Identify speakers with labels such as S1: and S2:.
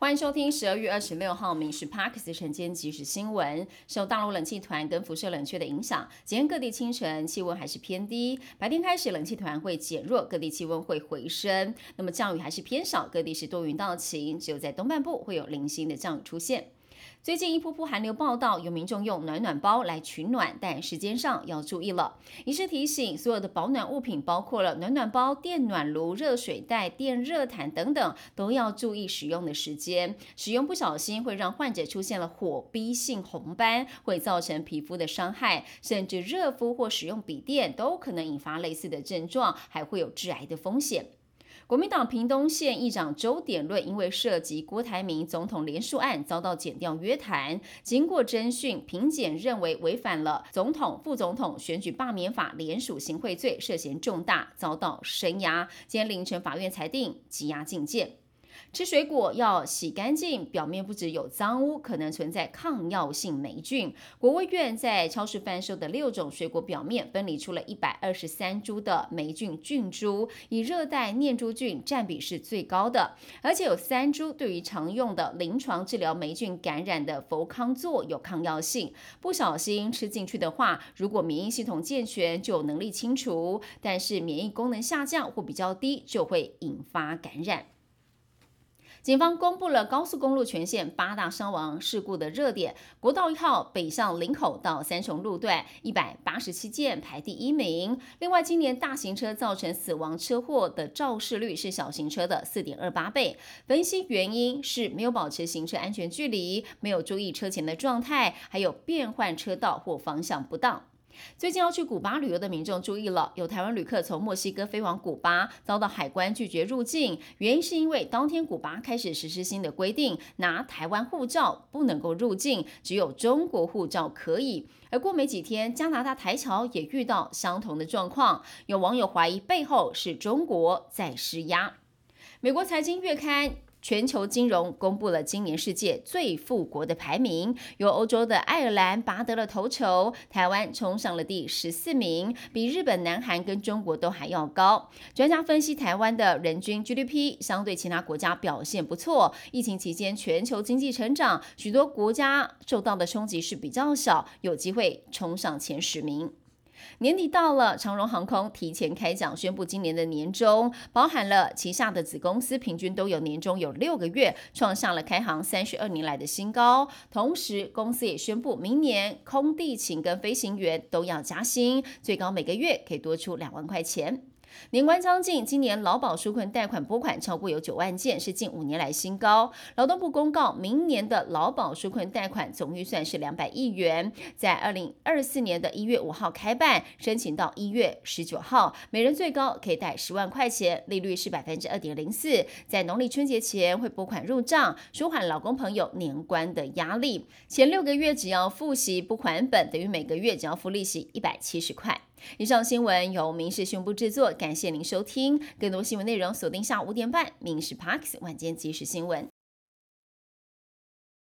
S1: 欢迎收听十二月二十六号《民事 Parks》晨间即时新闻。受大陆冷气团跟辐射冷却的影响，今天各地清晨气温还是偏低。白天开始冷气团会减弱，各地气温会回升。那么降雨还是偏少，各地是多云到晴，只有在东半部会有零星的降雨出现。最近一波波寒流报道，有民众用暖暖包来取暖，但时间上要注意了。一是提醒所有的保暖物品，包括了暖暖包、电暖炉、热水袋、电热毯等等，都要注意使用的时间。使用不小心会让患者出现了火逼性红斑，会造成皮肤的伤害，甚至热敷或使用笔电都可能引发类似的症状，还会有致癌的风险。国民党屏东县议长周典论因为涉及郭台铭总统连署案，遭到减调约谈。经过侦讯，评检认为违反了总统、副总统选举罢免法联署行贿罪，涉嫌重大，遭到声押。今天凌晨法院裁定羁押禁见。吃水果要洗干净，表面不只有脏污，可能存在抗药性霉菌。国卫院在超市贩售的六种水果表面分离出了一百二十三株的霉菌菌株，以热带念珠菌占比是最高的，而且有三株对于常用的临床治疗霉菌感染的氟康唑有抗药性。不小心吃进去的话，如果免疫系统健全，就有能力清除；但是免疫功能下降或比较低，就会引发感染。警方公布了高速公路全线八大伤亡事故的热点，国道一号北向林口到三重路段一百八十七件排第一名。另外，今年大型车造成死亡车祸的肇事率是小型车的四点二八倍。分析原因是没有保持行车安全距离，没有注意车前的状态，还有变换车道或方向不当。最近要去古巴旅游的民众注意了，有台湾旅客从墨西哥飞往古巴，遭到海关拒绝入境，原因是因为当天古巴开始实施新的规定，拿台湾护照不能够入境，只有中国护照可以。而过没几天，加拿大台侨也遇到相同的状况，有网友怀疑背后是中国在施压。美国财经月刊。全球金融公布了今年世界最富国的排名，由欧洲的爱尔兰拔得了头筹，台湾冲上了第十四名，比日本、南韩跟中国都还要高。专家分析，台湾的人均 GDP 相对其他国家表现不错，疫情期间全球经济成长，许多国家受到的冲击是比较小，有机会冲上前十名。年底到了，长荣航空提前开奖，宣布今年的年终包含了旗下的子公司平均都有年终有六个月，创下了开航三十二年来的新高。同时，公司也宣布明年空地勤跟飞行员都要加薪，最高每个月可以多出两万块钱。年关将近，今年劳保纾困贷款拨款超过有九万件，是近五年来新高。劳动部公告，明年的劳保纾困贷款总预算是两百亿元，在二零二四年的一月五号开办，申请到一月十九号，每人最高可以贷十万块钱，利率是百分之二点零四，在农历春节前会拨款入账，舒缓老公朋友年关的压力。前六个月只要付息不还本，等于每个月只要付利息一百七十块。以上新闻由民事宣布制作，感谢您收听。更多新闻内容锁定下午五点半《民事 Parks 晚间即时新闻》。